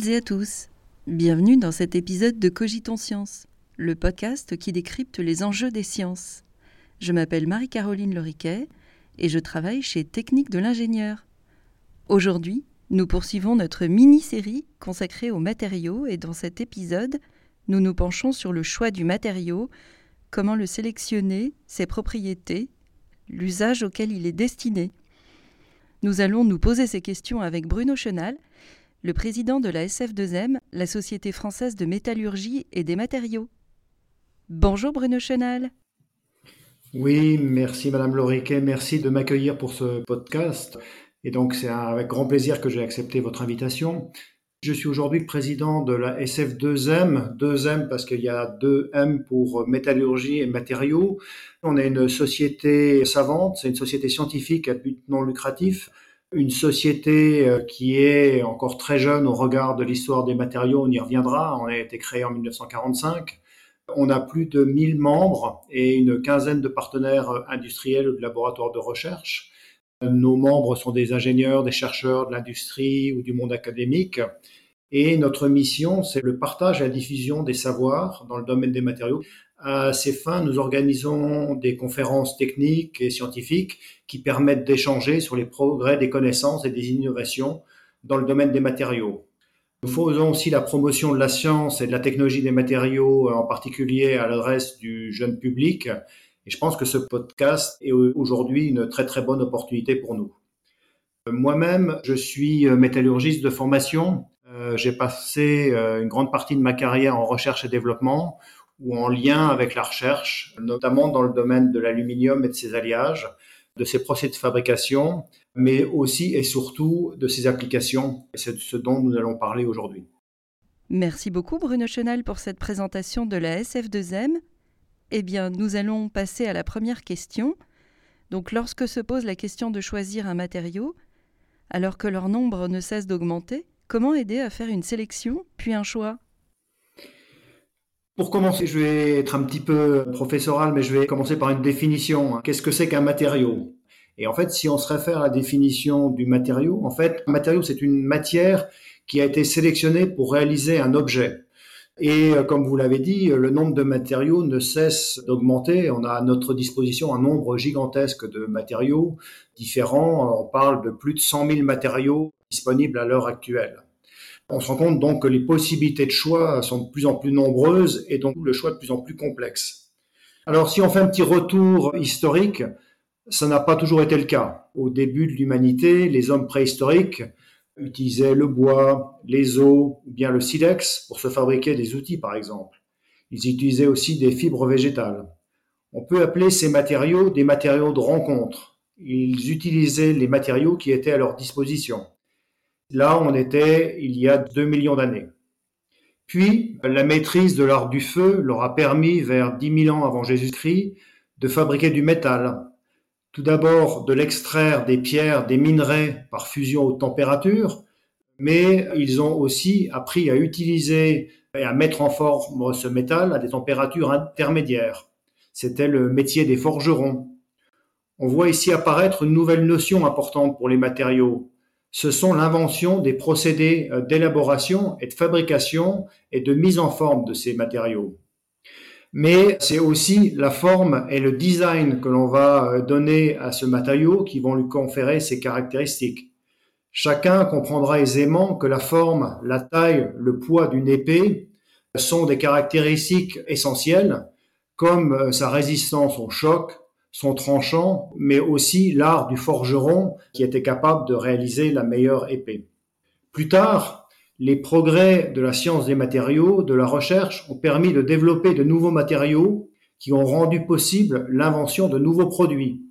toutes et à tous. Bienvenue dans cet épisode de Cogitons Science, le podcast qui décrypte les enjeux des sciences. Je m'appelle Marie-Caroline Loriquet et je travaille chez Technique de l'ingénieur. Aujourd'hui, nous poursuivons notre mini-série consacrée aux matériaux et dans cet épisode, nous nous penchons sur le choix du matériau, comment le sélectionner, ses propriétés, l'usage auquel il est destiné. Nous allons nous poser ces questions avec Bruno Chenal, le président de la SF2M, la Société française de métallurgie et des matériaux. Bonjour Bruno Chenal. Oui, merci Madame Loriquet, merci de m'accueillir pour ce podcast. Et donc c'est avec grand plaisir que j'ai accepté votre invitation. Je suis aujourd'hui président de la SF2M, 2M parce qu'il y a deux M pour métallurgie et matériaux. On est une société savante, c'est une société scientifique à but non lucratif, une société euh, qui est encore très jeune au regard de l'histoire des matériaux, on y reviendra, on a été créé en 1945. On a plus de 1000 membres et une quinzaine de partenaires industriels ou de laboratoires de recherche. Nos membres sont des ingénieurs, des chercheurs de l'industrie ou du monde académique. Et notre mission, c'est le partage et la diffusion des savoirs dans le domaine des matériaux. À ces fins, nous organisons des conférences techniques et scientifiques qui permettent d'échanger sur les progrès des connaissances et des innovations dans le domaine des matériaux. Nous faisons aussi la promotion de la science et de la technologie des matériaux, en particulier à l'adresse du jeune public, et je pense que ce podcast est aujourd'hui une très très bonne opportunité pour nous. Moi-même, je suis métallurgiste de formation. Euh, j'ai passé euh, une grande partie de ma carrière en recherche et développement ou en lien avec la recherche, notamment dans le domaine de l'aluminium et de ses alliages, de ses procédés de fabrication, mais aussi et surtout de ses applications. C'est ce dont nous allons parler aujourd'hui. Merci beaucoup Bruno Chenal pour cette présentation de la SF2M. Eh bien, nous allons passer à la première question. Donc, lorsque se pose la question de choisir un matériau, alors que leur nombre ne cesse d'augmenter, comment aider à faire une sélection, puis un choix? Pour commencer, je vais être un petit peu professoral, mais je vais commencer par une définition. Qu'est-ce que c'est qu'un matériau? Et en fait, si on se réfère à la définition du matériau, en fait, un matériau, c'est une matière qui a été sélectionnée pour réaliser un objet. Et euh, comme vous l'avez dit, le nombre de matériaux ne cesse d'augmenter. On a à notre disposition un nombre gigantesque de matériaux différents. On parle de plus de 100 000 matériaux disponibles à l'heure actuelle. On se rend compte donc que les possibilités de choix sont de plus en plus nombreuses et donc le choix de plus en plus complexe. Alors si on fait un petit retour historique, ça n'a pas toujours été le cas. Au début de l'humanité, les hommes préhistoriques utilisaient le bois, les os ou bien le silex pour se fabriquer des outils par exemple. Ils utilisaient aussi des fibres végétales. On peut appeler ces matériaux des matériaux de rencontre. Ils utilisaient les matériaux qui étaient à leur disposition. Là, on était il y a 2 millions d'années. Puis, la maîtrise de l'art du feu leur a permis, vers 10 000 ans avant Jésus-Christ, de fabriquer du métal, tout d'abord de l'extraire des pierres, des minerais par fusion haute température, mais ils ont aussi appris à utiliser et à mettre en forme ce métal à des températures intermédiaires. C'était le métier des forgerons. On voit ici apparaître une nouvelle notion importante pour les matériaux. Ce sont l'invention des procédés euh, d'élaboration et de fabrication et de mise en forme de ces matériaux mais c'est aussi la forme et le design que l'on va euh, donner à ce matériau qui vont lui conférer ses caractéristiques. Chacun comprendra aisément que la forme, la taille, le poids d'une épée sont des caractéristiques essentielles, comme euh, sa résistance au choc, son tranchant, mais aussi l'art du forgeron qui était capable de réaliser la meilleure épée. Plus tard, les progrès de la science des matériaux, de la recherche, ont permis de développer de nouveaux matériaux qui ont rendu possible l'invention de nouveaux produits,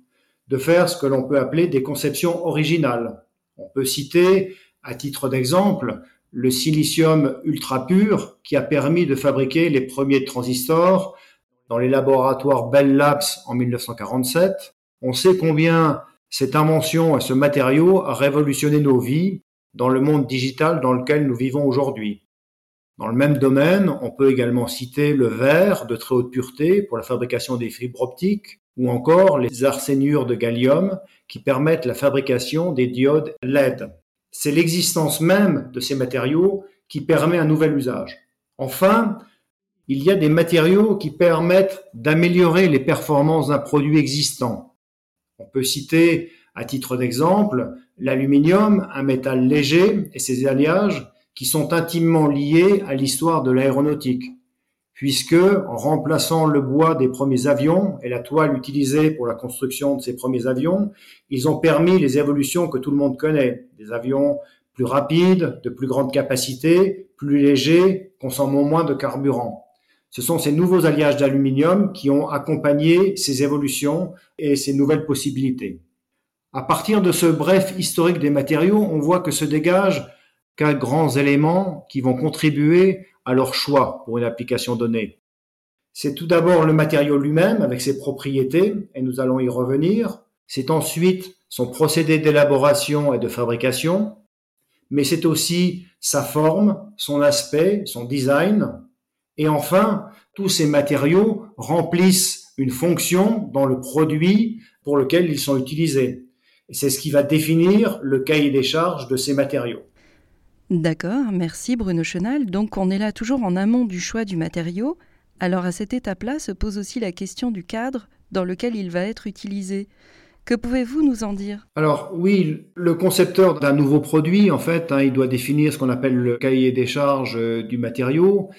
de faire ce que l'on peut appeler des conceptions originales. On peut citer, à titre d'exemple, le silicium ultra pur qui a permis de fabriquer les premiers transistors dans les laboratoires Bell Labs en 1947. On sait combien cette invention et ce matériau a révolutionné nos vies dans le monde digital dans lequel nous vivons aujourd'hui. Dans le même domaine, on peut également citer le verre de très haute pureté pour la fabrication des fibres optiques, ou encore les arsénures de gallium qui permettent la fabrication des diodes LED. C'est l'existence même de ces matériaux qui permet un nouvel usage. Enfin, il y a des matériaux qui permettent d'améliorer les performances d'un produit existant. On peut citer, à titre d'exemple, l'aluminium, un métal léger, et ses alliages, qui sont intimement liés à l'histoire de l'aéronautique puisque en remplaçant le bois des premiers avions et la toile utilisée pour la construction de ces premiers avions, ils ont permis les évolutions que tout le monde connaît, des avions plus rapides, de plus grande capacité, plus légers, consommant moins de carburant. Ce sont ces nouveaux alliages d'aluminium qui ont accompagné ces évolutions et ces nouvelles possibilités. À partir de ce bref historique des matériaux, on voit que se dégagent quatre grands éléments qui vont contribuer à leur choix pour une application donnée. C'est tout d'abord le matériau lui-même avec ses propriétés, et nous allons y revenir. C'est ensuite son procédé d'élaboration et de fabrication, mais c'est aussi sa forme, son aspect, son design. Et enfin, tous ces matériaux remplissent une fonction dans le produit pour lequel ils sont utilisés. Et c'est ce qui va définir le cahier des charges de ces matériaux. D'accord, merci Bruno Chenal. Donc on est là toujours en amont du choix du matériau. Alors à cette étape-là se pose aussi la question du cadre dans lequel il va être utilisé. Que pouvez-vous nous en dire? Alors oui, le concepteur d'un nouveau produit, en fait, hein, il doit définir ce qu'on appelle le cahier des charges euh, du matériau.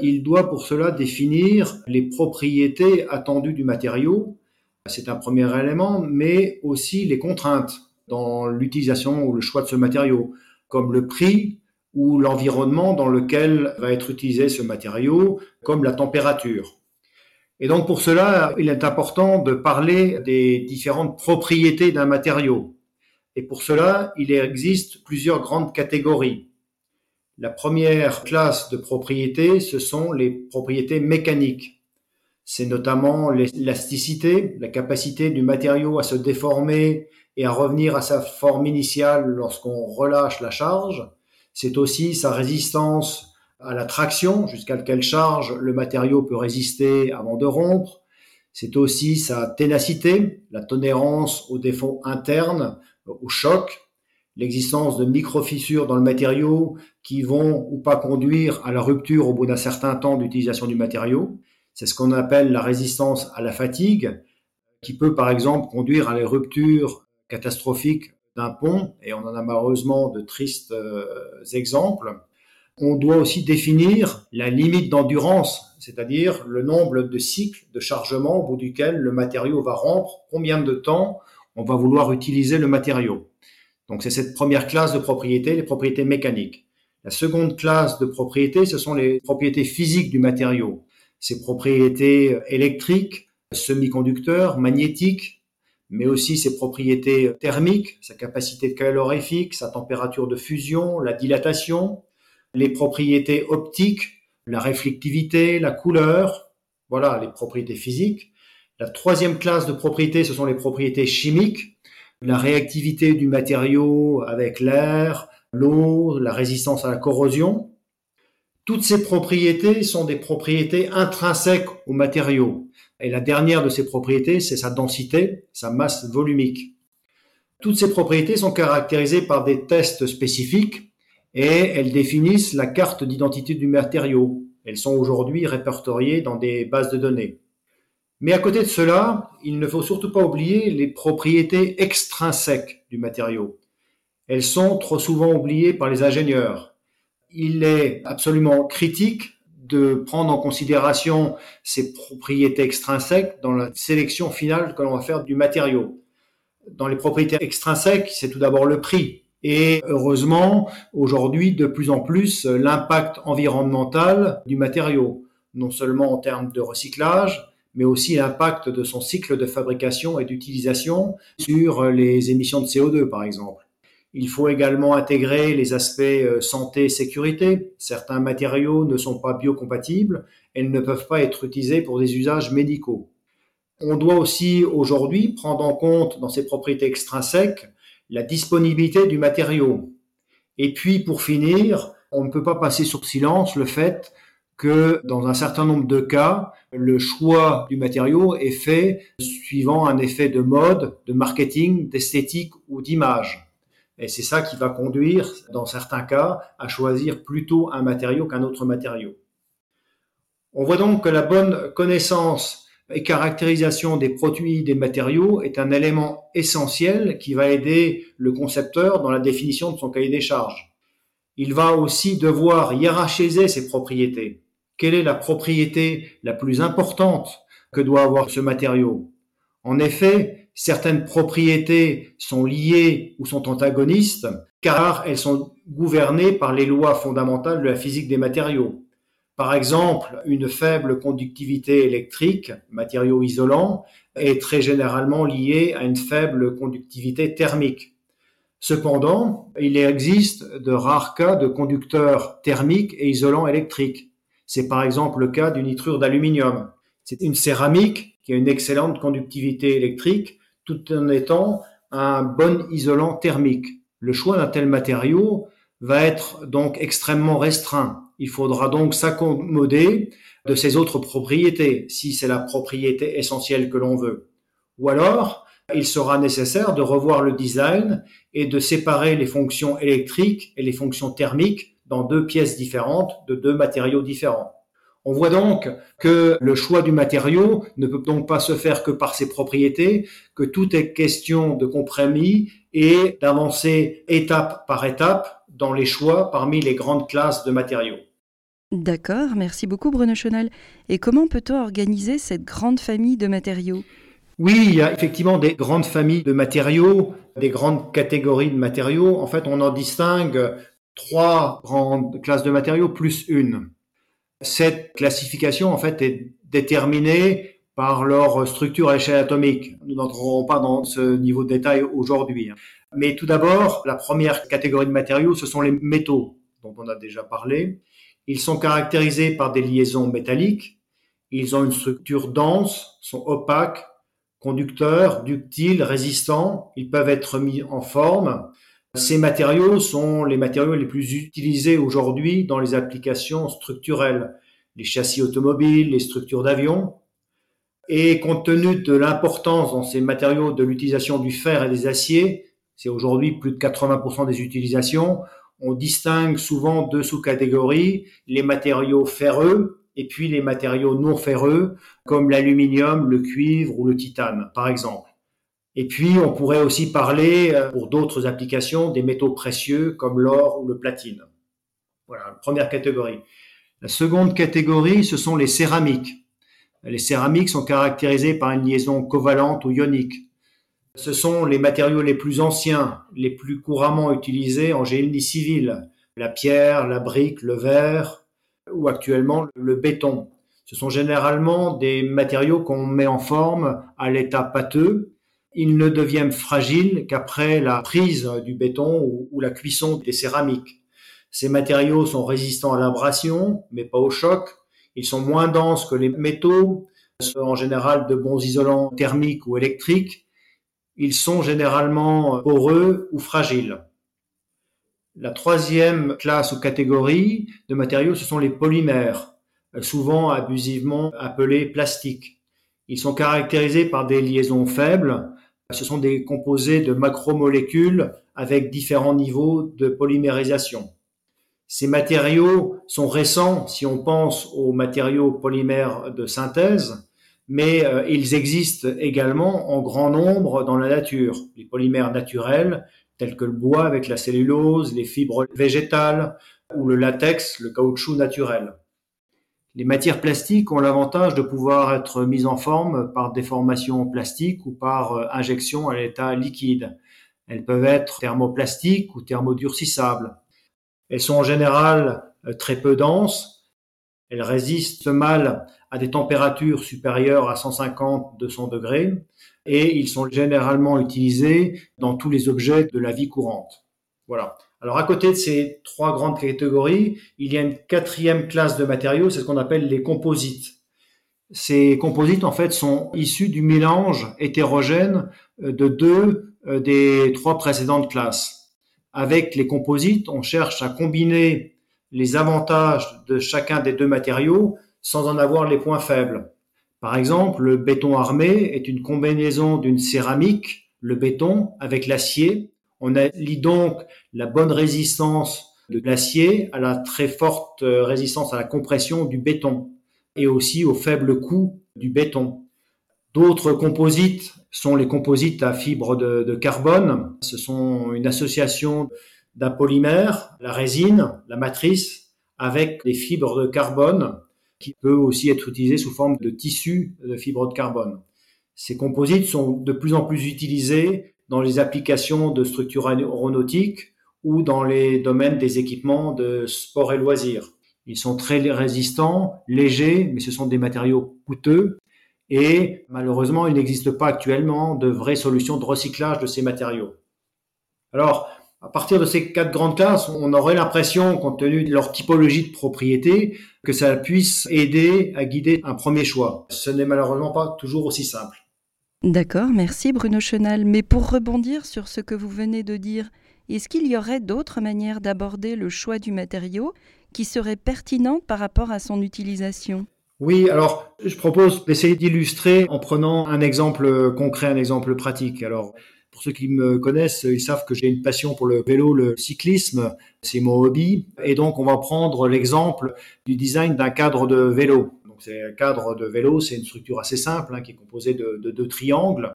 Il doit pour cela définir les propriétés attendues du matériau. C'est un premier élément, mais aussi les contraintes dans l'utilisation ou le choix de ce matériau comme le prix ou l'environnement dans lequel va être utilisé ce matériau, comme la température. Et donc pour cela, il est important de parler des différentes propriétés d'un matériau. Et pour cela, il existe plusieurs grandes catégories. La première classe de propriétés, ce sont les propriétés mécaniques. C'est notamment l'élasticité, la capacité du matériau à se déformer et à revenir à sa forme initiale lorsqu'on relâche la charge. C'est aussi sa résistance à la traction, jusqu'à quelle charge le matériau peut résister avant de rompre. C'est aussi sa ténacité, la tolérance aux défauts internes, au choc, l'existence de micro-fissures dans le matériau qui vont ou pas conduire à la rupture au bout d'un certain temps d'utilisation du matériau. C'est ce qu'on appelle la résistance à la fatigue, qui peut par exemple conduire à la rupture catastrophique d'un pont, et on en a malheureusement de tristes euh, exemples. On doit aussi définir la limite d'endurance, c'est-à-dire le nombre de cycles de chargement au bout duquel le matériau va rompre, combien de temps on va vouloir utiliser le matériau. Donc c'est cette première classe de propriétés, les propriétés mécaniques. La seconde classe de propriétés, ce sont les propriétés physiques du matériau. Ces propriétés électriques, semi-conducteurs, magnétiques, mais aussi ses propriétés thermiques, sa capacité calorifique, sa température de fusion, la dilatation, les propriétés optiques, la réflectivité, la couleur, voilà les propriétés physiques. La troisième classe de propriétés, ce sont les propriétés chimiques, la réactivité du matériau avec l'air, l'eau, la résistance à la corrosion. Toutes ces propriétés sont des propriétés intrinsèques au matériau. Et la dernière de ces propriétés, c'est sa densité, sa masse volumique. Toutes ces propriétés sont caractérisées par des tests spécifiques et elles définissent la carte d'identité du matériau. Elles sont aujourd'hui répertoriées dans des bases de données. Mais à côté de cela, il ne faut surtout pas oublier les propriétés extrinsèques du matériau. Elles sont trop souvent oubliées par les ingénieurs. Il est absolument critique de prendre en considération ces propriétés extrinsèques dans la sélection finale que l'on va faire du matériau. Dans les propriétés extrinsèques, c'est tout d'abord le prix. Et heureusement, aujourd'hui, de plus en plus, l'impact environnemental du matériau, non seulement en termes de recyclage, mais aussi l'impact de son cycle de fabrication et d'utilisation sur les émissions de CO2, par exemple. Il faut également intégrer les aspects euh, santé et sécurité. Certains matériaux ne sont pas biocompatibles et ne peuvent pas être utilisés pour des usages médicaux. On doit aussi aujourd'hui prendre en compte dans ses propriétés extrinsèques la disponibilité du matériau. Et puis pour finir, on ne peut pas passer sur silence le fait que dans un certain nombre de cas, le choix du matériau est fait suivant un effet de mode, de marketing, d'esthétique ou d'image. Et c'est ça qui va conduire, dans certains cas, à choisir plutôt un matériau qu'un autre matériau. On voit donc que la bonne connaissance et caractérisation des produits, des matériaux est un élément essentiel qui va aider le concepteur dans la définition de son cahier des charges. Il va aussi devoir hiérarchiser ses propriétés. Quelle est la propriété la plus importante que doit avoir ce matériau? En effet, certaines propriétés sont liées ou sont antagonistes car elles sont gouvernées par les lois fondamentales de la physique des matériaux. Par exemple, une faible conductivité électrique, matériau isolant, est très généralement liée à une faible conductivité thermique. Cependant, il existe de rares cas de conducteurs thermiques et isolants électriques. C'est par exemple le cas du nitrure d'aluminium. C'est une céramique qui a une excellente conductivité électrique tout en étant un bon isolant thermique. Le choix d'un tel matériau va être donc extrêmement restreint. Il faudra donc s'accommoder de ses autres propriétés, si c'est la propriété essentielle que l'on veut. Ou alors, il sera nécessaire de revoir le design et de séparer les fonctions électriques et les fonctions thermiques dans deux pièces différentes de deux matériaux différents. On voit donc que le choix du matériau ne peut donc pas se faire que par ses propriétés, que tout est question de compromis et d'avancer étape par étape dans les choix parmi les grandes classes de matériaux. D'accord, merci beaucoup Bruno Chenal. Et comment peut-on organiser cette grande famille de matériaux? Oui, il y a effectivement des grandes familles de matériaux, des grandes catégories de matériaux. En fait, on en distingue trois grandes classes de matériaux plus une. Cette classification, en fait, est déterminée par leur structure à échelle atomique. Nous n'entrerons pas dans ce niveau de détail aujourd'hui. Mais tout d'abord, la première catégorie de matériaux, ce sont les métaux, dont on a déjà parlé. Ils sont caractérisés par des liaisons métalliques. Ils ont une structure dense, sont opaques, conducteurs, ductiles, résistants. Ils peuvent être mis en forme. Ces matériaux sont les matériaux les plus utilisés aujourd'hui dans les applications structurelles, les châssis automobiles, les structures d'avions. Et compte tenu de l'importance dans ces matériaux de l'utilisation du fer et des aciers, c'est aujourd'hui plus de 80% des utilisations, on distingue souvent deux sous-catégories, les matériaux ferreux et puis les matériaux non ferreux, comme l'aluminium, le cuivre ou le titane, par exemple. Et puis, on pourrait aussi parler, euh, pour d'autres applications, des métaux précieux comme l'or ou le platine. Voilà, première catégorie. La seconde catégorie, ce sont les céramiques. Les céramiques sont caractérisées par une liaison covalente ou ionique. Ce sont les matériaux les plus anciens, les plus couramment utilisés en génie civil, la pierre, la brique, le verre ou actuellement le béton. Ce sont généralement des matériaux qu'on met en forme à l'état pâteux. Ils ne deviennent fragiles qu'après la prise du béton ou, la cuisson des céramiques. Ces matériaux sont résistants à l'abrasion, mais pas au choc. Ils sont moins denses que les métaux, sont en général de bons isolants thermiques ou électriques ils sont généralement poreux ou fragiles. La troisième classe ou catégorie de matériaux, ce sont les polymères, souvent abusivement appelés plastiques. Ils sont caractérisés par des liaisons faibles. Ce sont des composés de macromolécules avec différents niveaux de polymérisation. Ces matériaux sont récents si on pense aux matériaux polymères de synthèse, mais euh, ils existent également en grand nombre dans la nature. Les polymères naturels, tels que le bois avec la cellulose, les fibres végétales ou le latex, le caoutchouc naturel. Les matières plastiques ont l'avantage de pouvoir être mises en forme par déformation plastique ou par euh, injection à l'état liquide. Elles peuvent être thermoplastiques ou thermodurcissables. Elles sont en général euh, très peu denses, elles résistent mal à des températures supérieures à 150-200 degrés et ils sont généralement utilisés dans tous les objets de la vie courante. Voilà. Alors à côté de ces trois grandes catégories, il y a une quatrième classe de matériaux, c'est ce qu'on appelle les composites. Ces composites en fait sont issus du mélange hétérogène de deux euh, des trois précédentes classes. Avec les composites, on cherche à combiner les avantages de chacun des deux matériaux sans en avoir les points faibles. Par exemple, le béton armé est une combinaison d'une céramique, le béton, avec l'acier. On allie donc la bonne résistance de l'acier à la très forte résistance à la compression du béton et aussi au faible coût du béton. D'autres composites sont les composites à fibres de, carbone. Ce sont une association d'un polymère, la résine, la matrice, avec des fibres de carbone qui peut aussi être utilisé sous forme de tissu de fibres de carbone. Ces composites sont de plus en plus utilisés dans les applications de structures aéronautiques ou dans les domaines des équipements de sport et loisirs. Ils sont très résistants, légers, mais ce sont des matériaux coûteux et malheureusement, il n'existe pas actuellement de vraies solutions de recyclage de ces matériaux. Alors, à partir de ces quatre grandes classes, on aurait l'impression, compte tenu de leur typologie de propriété, que ça puisse aider à guider un premier choix. Ce n'est malheureusement pas toujours aussi simple. D'accord, merci Bruno Chenal. Mais pour rebondir sur ce que vous venez de dire, est-ce qu'il y aurait d'autres manières d'aborder le choix du matériau qui seraient pertinentes par rapport à son utilisation? Oui, alors je propose d'essayer d'illustrer en prenant un exemple concret, un exemple pratique. Alors pour ceux qui me connaissent, ils savent que j'ai une passion pour le vélo, le cyclisme, c'est mon hobby. Et donc on va prendre l'exemple du design d'un cadre de vélo. C'est un cadre de vélo, c'est une structure assez simple hein, qui est composée de deux triangles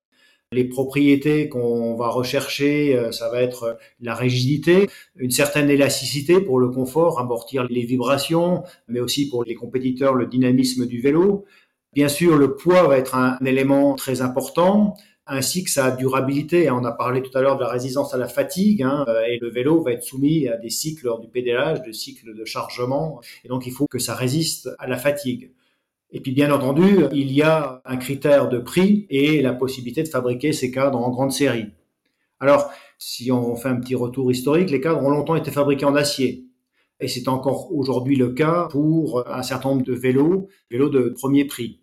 les propriétés qu'on va rechercher, euh, ça va être la rigidité, une certaine élasticité pour le confort, amortir les vibrations, mais aussi pour les compétiteurs le dynamisme du vélo. Bien sûr, le poids va être un élément très important, ainsi que sa durabilité. On a parlé tout à l'heure de la résistance à la fatigue, hein, euh, et le vélo va être soumis à des cycles du pédalage, des cycles de chargement, et donc il faut que ça résiste à la fatigue. Et puis bien entendu, il y a un critère de prix et la possibilité de fabriquer ces cadres en grande série. Alors, si on fait un petit retour historique, les cadres ont longtemps été fabriqués en acier. Et c'est encore aujourd'hui le cas pour un certain nombre de vélos, vélos de premier prix.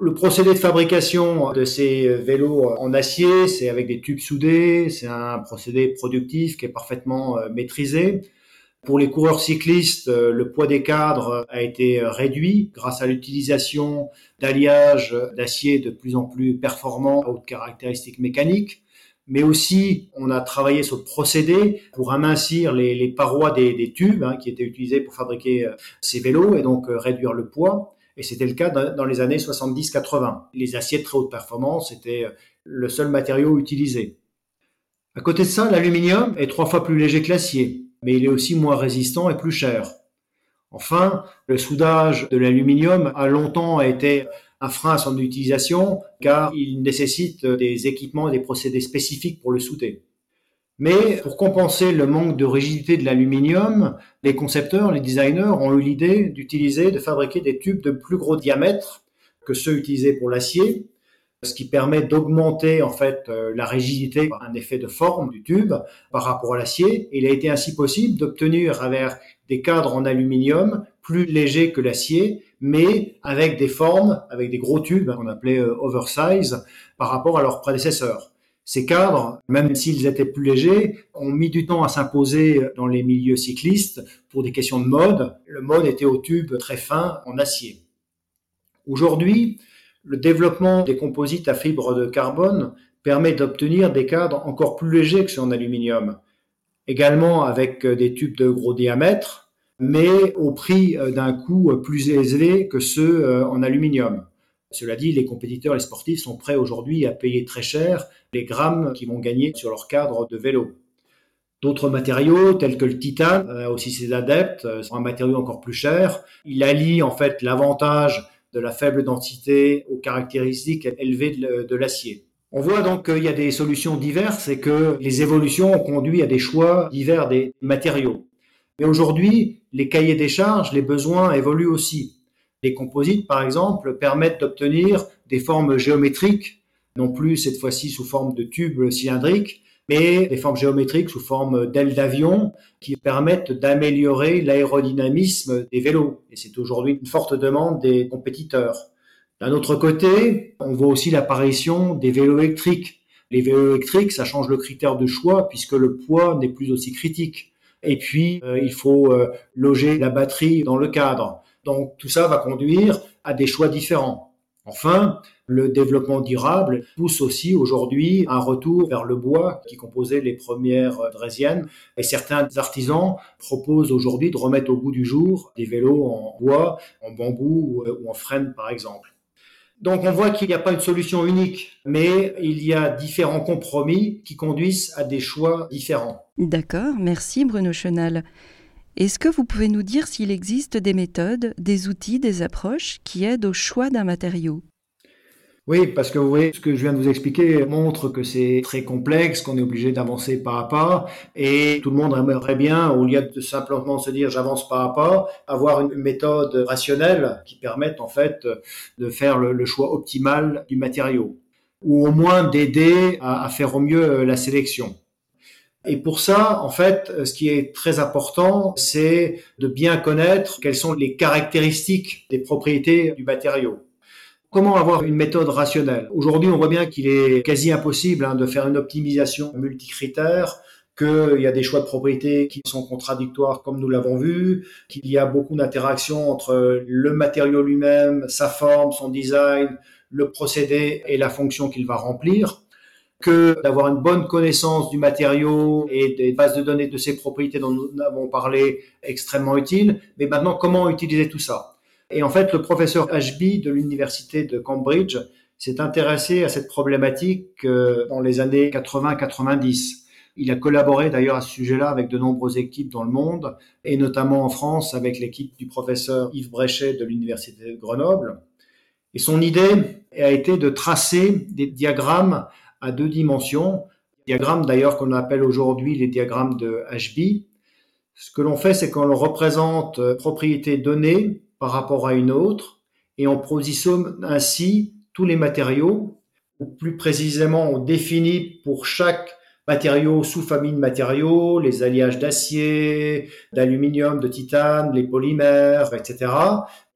Le procédé de fabrication de ces vélos en acier, c'est avec des tubes soudés, c'est un procédé productif qui est parfaitement euh, maîtrisé. Pour les coureurs cyclistes, euh, le poids des cadres a été euh, réduit grâce à l'utilisation d'alliages d'acier de plus en plus performants à haute caractéristiques mécaniques. Mais aussi, on a travaillé sur le procédé pour amincir les, parois des, tubes hein, qui étaient utilisés pour fabriquer euh, ces vélos et donc réduire le poids. Et c'était le cas dans les années 70-80. Les aciers de très haute performance étaient le seul matériau utilisé. À côté de ça, l'aluminium est trois fois plus léger que l'acier mais il est aussi moins résistant et plus cher. Enfin, le soudage de l'aluminium a longtemps été un frein à son utilisation car il nécessite des équipements et des procédés spécifiques pour le souder. Mais pour compenser le manque de rigidité de l'aluminium, les concepteurs, les designers ont eu l'idée d'utiliser, de fabriquer des tubes de plus gros diamètre que ceux utilisés pour l'acier, ce qui permet d'augmenter en fait euh, la rigidité par un effet de forme du tube par rapport à l'acier. Il a été ainsi possible d'obtenir avec des cadres en aluminium plus légers que l'acier, mais avec des formes, avec des gros tubes qu'on appelait euh, oversize par rapport à leurs prédécesseurs. Ces cadres, même s'ils étaient plus légers, ont mis du temps à s'imposer dans les milieux cyclistes pour des questions de mode. Le mode était au tube très fin en acier. Aujourd'hui, le développement des composites à fibres de carbone permet d'obtenir des cadres encore plus légers que ceux en aluminium, également avec euh, des tubes de gros diamètre, mais au prix euh, d'un coût plus élevé que ceux euh, en aluminium. Cela dit, les compétiteurs les sportifs sont prêts aujourd'hui à payer très cher les grammes qu'ils vont gagner sur leur cadre de vélo. D'autres matériaux, tels que le titane, aussi ses adeptes, sont un matériau encore plus cher. Il allie en fait l'avantage de la faible densité aux caractéristiques élevées de, l'acier. On voit donc qu'il y a des solutions diverses et que les évolutions ont conduit à des choix divers des matériaux. Mais aujourd'hui, les cahiers des charges, les besoins évoluent aussi. Les composites, par exemple, permettent d'obtenir des formes géométriques, non plus cette fois-ci sous forme de tubes cylindriques, mais des formes géométriques sous forme d'ailes d'avion qui permettent d'améliorer l'aérodynamisme des vélos. Et c'est aujourd'hui une forte demande des compétiteurs. D'un autre côté, on voit aussi l'apparition des vélos électriques. Les vélos électriques, ça change le critère de choix puisque le poids n'est plus aussi critique. Et puis, euh, il faut euh, loger la batterie dans le cadre. Donc, tout ça va conduire à des choix différents. Enfin, le développement durable pousse aussi aujourd'hui un retour vers le bois qui composait les premières draisiennes. Et certains artisans proposent aujourd'hui de remettre au goût du jour des vélos en bois, en bambou ou en frêne par exemple. Donc on voit qu'il n'y a pas une solution unique, mais il y a différents compromis qui conduisent à des choix différents. D'accord, merci Bruno Chenal. Est-ce que vous pouvez nous dire s'il existe des méthodes, des outils, des approches qui aident au choix d'un matériau? Oui, parce que vous voyez, ce que je viens de vous expliquer montre que c'est très complexe, qu'on est obligé d'avancer pas à pas, et tout le monde aimerait bien, au lieu de simplement se dire j'avance pas à pas, avoir une méthode rationnelle qui permette en fait de faire le, choix optimal du matériau, ou au moins d'aider à, à faire au mieux la sélection. Et pour ça, en fait, ce qui est très important, c'est de bien connaître quelles sont les caractéristiques des propriétés du matériau. Comment avoir une méthode rationnelle? Aujourd'hui, on voit bien qu'il est quasi impossible hein, de faire une optimisation multicritère, qu'il y a des choix de propriété qui sont contradictoires comme nous l'avons vu, qu'il y a beaucoup d'interactions entre le matériau lui-même, sa forme, son design, le procédé et la fonction qu'il va remplir que d'avoir une bonne connaissance du matériau et des bases de données de ses propriétés dont nous avons parlé extrêmement utile. Mais maintenant, comment utiliser tout ça? Et en fait, le professeur Ashby de l'université de Cambridge s'est intéressé à cette problématique euh, dans les années 80-90. Il a collaboré d'ailleurs à ce sujet-là avec de nombreuses équipes dans le monde, et notamment en France avec l'équipe du professeur Yves Bréchet de l'université de Grenoble. Et son idée a été de tracer des diagrammes à deux dimensions, diagrammes d'ailleurs qu'on appelle aujourd'hui les diagrammes de HB. Ce que l'on fait, c'est qu'on représente euh, propriété donnée par rapport à une autre et on positionne ainsi tous les matériaux, ou plus précisément on définit pour chaque matériau sous-famille de matériaux, les alliages d'acier, d'aluminium, de titane, les polymères, etc.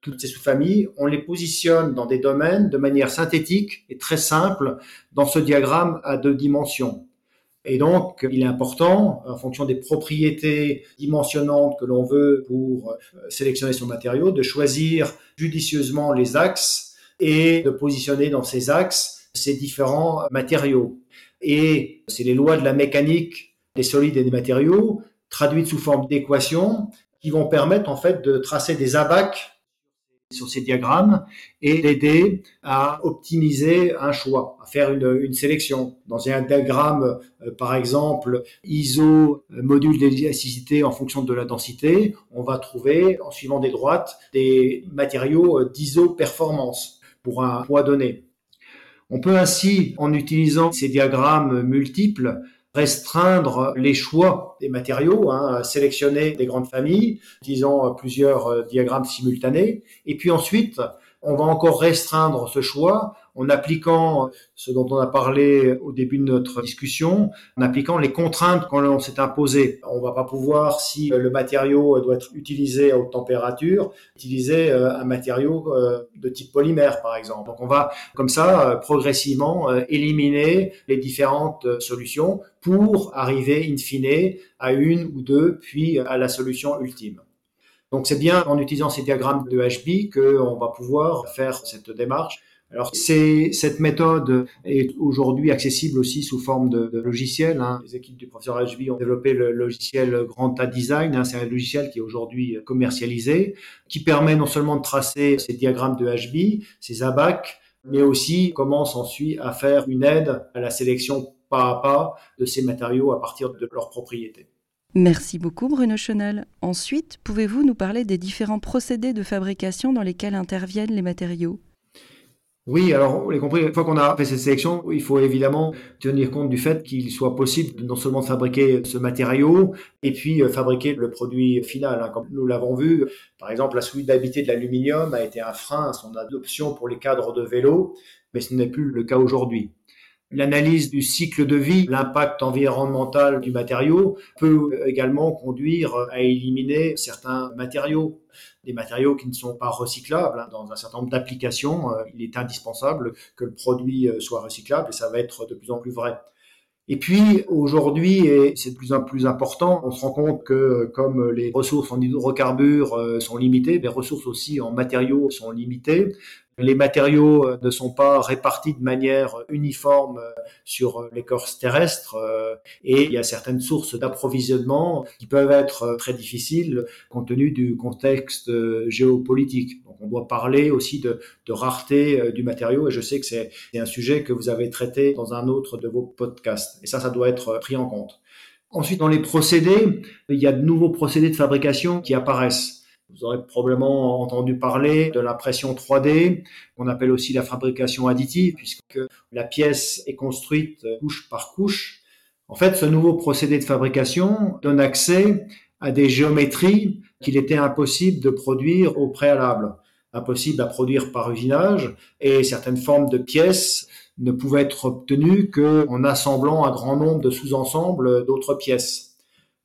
Toutes ces sous-familles, on les positionne dans des domaines de manière synthétique et très simple dans ce diagramme à deux dimensions. Et donc, il est important, en fonction des propriétés dimensionnantes que l'on veut pour euh, sélectionner son matériau, de choisir judicieusement les axes et de positionner dans ces axes ces différents matériaux. Et c'est les lois de la mécanique des solides et des matériaux, traduites sous forme d'équations, qui vont permettre en fait de tracer des abacs sur ces diagrammes et d'aider à optimiser un choix, à faire une, une sélection. Dans un diagramme, euh, par exemple, ISO euh, module d'élasticité en fonction de la densité, on va trouver, en suivant des droites, des matériaux euh, d'ISO performance pour un poids donné. On peut ainsi, en utilisant ces diagrammes multiples, restreindre les choix des matériaux, hein, sélectionner des grandes familles, utilisant plusieurs euh, diagrammes simultanés, et puis ensuite, on va encore restreindre ce choix en appliquant ce dont on a parlé au début de notre discussion, en appliquant les contraintes qu'on s'est imposées. On va pas pouvoir, si le matériau doit être utilisé à haute température, utiliser euh, un matériau euh, de type polymère, par exemple. Donc on va comme ça euh, progressivement éliminer les différentes solutions pour arriver in fine à une ou deux, puis à la solution ultime. Donc c'est bien en utilisant ces diagrammes de HB qu'on va pouvoir faire cette démarche alors, cette méthode est aujourd'hui accessible aussi sous forme de, logiciel. Hein. Les équipes du professeur HB ont développé le logiciel Granta Design. Hein. C'est un logiciel qui est aujourd'hui commercialisé, qui permet non seulement de tracer ces diagrammes de HB, ces ABAC, mais aussi comment s'ensuit à faire une aide à la sélection pas à pas de ces matériaux à partir de leurs propriétés. Merci beaucoup Bruno Chenal. Ensuite, pouvez-vous nous parler des différents procédés de fabrication dans lesquels interviennent les matériaux? Oui, alors vous l'avez compris, une fois qu'on a fait cette sélection, il faut évidemment tenir compte du fait qu'il soit possible non seulement de fabriquer ce matériau, et puis euh, fabriquer le produit final. Hein. Comme nous l'avons vu, par exemple, la solidité de l'aluminium a été un frein à son adoption pour les cadres de vélo, mais ce n'est plus le cas aujourd'hui. L'analyse du cycle de vie, l'impact environnemental du matériau peut également conduire à éliminer certains matériaux, des matériaux qui ne sont pas recyclables. Hein. Dans un certain nombre d'applications, euh, il est indispensable que le produit euh, soit recyclable et ça va être de plus en plus vrai. Et puis aujourd'hui, et c'est de plus en plus important, on se rend compte que comme les ressources en hydrocarbures euh, sont limitées, les ressources aussi en matériaux sont limitées. Les matériaux euh, ne sont pas répartis de manière uniforme euh, sur l'écorce terrestre et il y a certaines sources d'approvisionnement qui peuvent être très difficiles compte tenu du contexte géopolitique. Donc on doit parler aussi de, de rareté du matériau et je sais que c'est un sujet que vous avez traité dans un autre de vos podcasts et ça, ça doit être pris en compte. Ensuite, dans les procédés, il y a de nouveaux procédés de fabrication qui apparaissent. Vous aurez probablement entendu parler de l'impression 3D, qu'on appelle aussi la fabrication additive, puisque la pièce est construite couche par couche. En fait, ce nouveau procédé de fabrication donne accès à des géométries qu'il était impossible de produire au préalable, impossible à produire par usinage, et certaines formes de pièces ne pouvaient être obtenues qu'en assemblant un grand nombre de sous-ensembles d'autres pièces.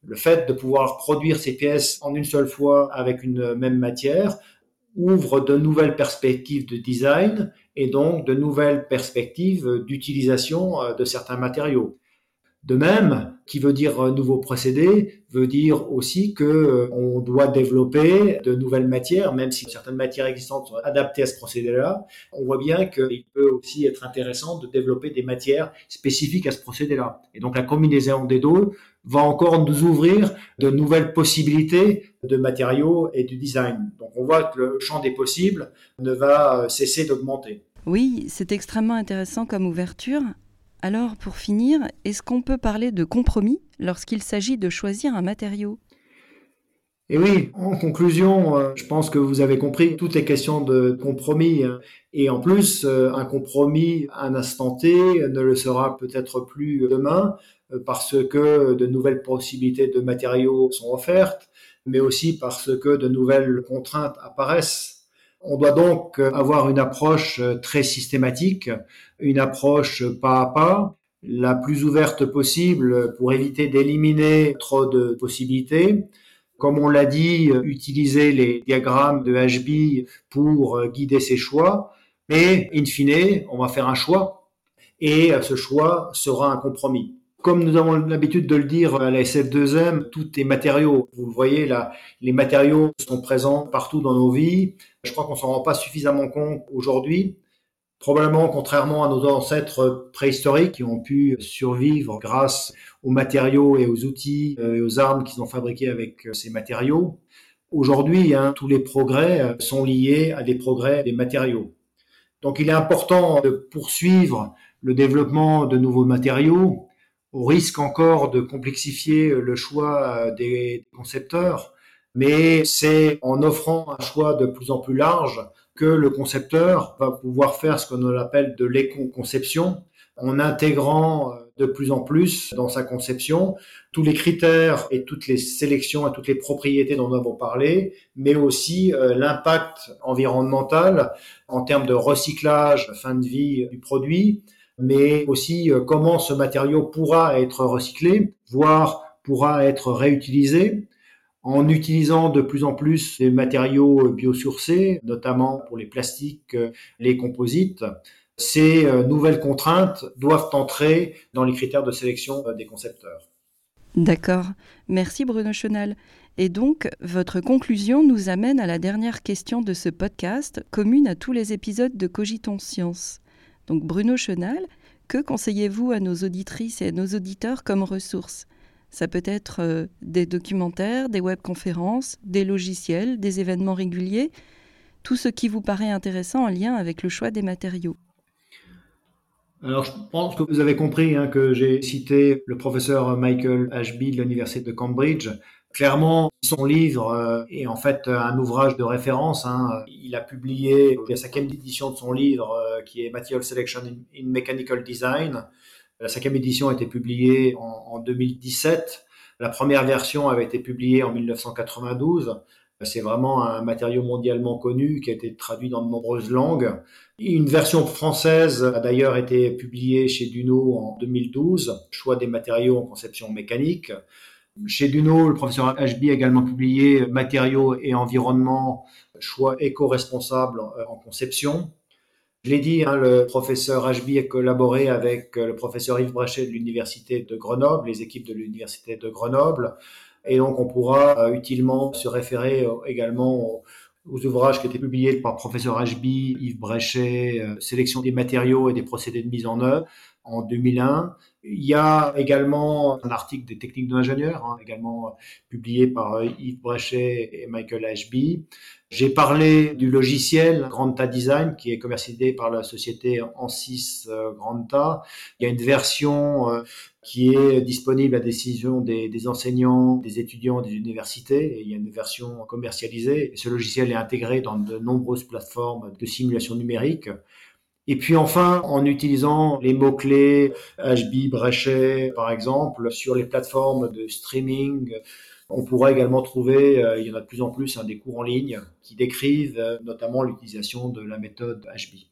Le fait de pouvoir produire ces pièces en une seule fois avec une même matière ouvre de nouvelles perspectives de design et donc de nouvelles perspectives d'utilisation euh, de certains matériaux. De même, qui veut dire nouveau procédé, veut dire aussi que euh, on doit développer de nouvelles matières, même si certaines matières existantes sont adaptées à ce procédé-là. On voit bien qu'il peut aussi être intéressant de développer des matières spécifiques à ce procédé-là. Et donc la combinaison des deux va encore nous ouvrir de nouvelles possibilités de matériaux et du design. Donc on voit que le champ des possibles ne va euh, cesser d'augmenter. Oui, c'est extrêmement intéressant comme ouverture. Alors, pour finir, est-ce qu'on peut parler de compromis lorsqu'il s'agit de choisir un matériau? Et oui, en conclusion, euh, je pense que vous avez compris toutes les questions de compromis. Hein. Et en plus, euh, un compromis à un instant T ne le sera peut-être plus demain euh, parce que de nouvelles possibilités de matériaux sont offertes, mais aussi parce que de nouvelles contraintes apparaissent. On doit donc avoir une approche très systématique, une approche pas à pas, la plus ouverte possible pour éviter d'éliminer trop de possibilités. Comme on l'a dit, utiliser les diagrammes de HB pour guider ses choix, mais in fine, on va faire un choix et ce choix sera un compromis. Comme nous avons l'habitude de le dire à la SF2M, tout est matériaux. Vous le voyez là, les matériaux sont présents partout dans nos vies. Je crois qu'on s'en rend pas suffisamment compte aujourd'hui. Probablement, contrairement à nos ancêtres préhistoriques qui ont pu survivre grâce aux matériaux et aux outils euh, et aux armes qu'ils ont fabriqués avec euh, ces matériaux, aujourd'hui, hein, tous les progrès euh, sont liés à des progrès des matériaux. Donc, il est important de poursuivre le développement de nouveaux matériaux, au risque encore de complexifier le choix des concepteurs, mais c'est en offrant un choix de plus en plus large que le concepteur va pouvoir faire ce qu'on appelle de l'éco-conception, en intégrant de plus en plus dans sa conception tous les critères et toutes les sélections et toutes les propriétés dont nous avons parlé, mais aussi euh, l'impact environnemental en termes de recyclage, fin de vie du produit, mais aussi euh, comment ce matériau pourra être recyclé, voire pourra être réutilisé en utilisant de plus en plus les matériaux biosourcés, notamment pour les plastiques, euh, les composites. Ces euh, nouvelles contraintes doivent entrer dans les critères de sélection des concepteurs. D'accord. Merci Bruno Chenal. Et donc, votre conclusion nous amène à la dernière question de ce podcast, commune à tous les épisodes de Cogitons Science. Donc, Bruno Chenal, que conseillez-vous à nos auditrices et à nos auditeurs comme ressources? Ça peut être euh, des documentaires, des webconférences, des logiciels, des événements réguliers, tout ce qui vous paraît intéressant en lien avec le choix des matériaux. Alors, je pense que vous avez compris hein, que j'ai cité le professeur Michael Ashby de l'Université de Cambridge Clairement, son livre euh, est en fait un ouvrage de référence. Hein. Il a publié la cinquième édition de son livre euh, qui est Material Selection in, Mechanical Design. La cinquième édition a été publiée en, en 2017. La première version avait été publiée en 1992. C'est vraiment un matériau mondialement connu qui a été traduit dans de nombreuses langues. Une version française a d'ailleurs été publiée chez Duno en 2012, choix des matériaux en conception mécanique. Chez Duno, le professeur HB a également publié Matériaux et environnement, choix éco-responsable euh, en conception. Je l'ai dit, hein, le professeur HB a collaboré avec le professeur Yves Brachet de l'Université de Grenoble, les équipes de l'Université de Grenoble. Et donc, on pourra utilement se référer également aux ouvrages qui étaient publiés par professeur HB, Yves Bréchet, euh, Sélection des matériaux et des procédés de mise en œuvre en 2001. Il y a également un article des techniques de l'ingénieur, hein, également euh, publié par euh, Yves Bréchet et Michael Ashby. J'ai parlé du logiciel Granta Design qui est commercialisé par la société Ansys Granta. Il y a une version qui est disponible à décision des, enseignants, des étudiants des universités. Et il y a une version commercialisée. Ce logiciel est intégré dans de nombreuses plateformes de simulation numérique. Et puis enfin, en utilisant les mots-clés HB, Brechet, par exemple, sur les plateformes de streaming, on pourra également trouver, euh, il y en a de plus en plus, hein, des cours en ligne qui décrivent euh, notamment l'utilisation de la méthode HB.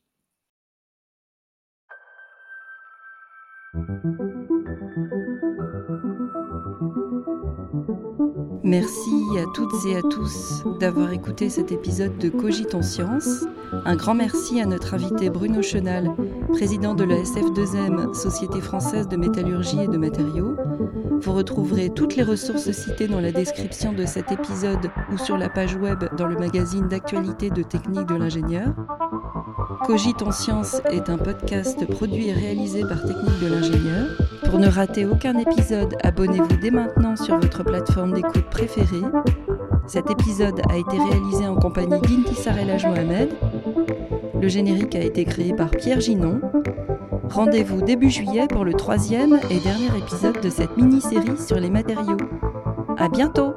Merci à toutes et à tous d'avoir écouté cet épisode de Cogiton Science. Un grand merci à notre invité Bruno Chenal, président de la SF2M, Société française de métallurgie et de matériaux. Vous retrouverez toutes les ressources citées dans la description de cet épisode ou sur la page web dans le magazine d'actualité de technique de l'ingénieur. Cogiton Science est un podcast produit et réalisé par Technique de l'ingénieur. Pour ne rater aucun épisode, abonnez-vous dès maintenant sur votre plateforme d'écoute préférée. Cet épisode a été réalisé en compagnie d'Intisar Mohamed. Le générique a été créé par Pierre Ginon. Rendez-vous début juillet pour le troisième et dernier épisode de cette mini-série sur les matériaux. À bientôt!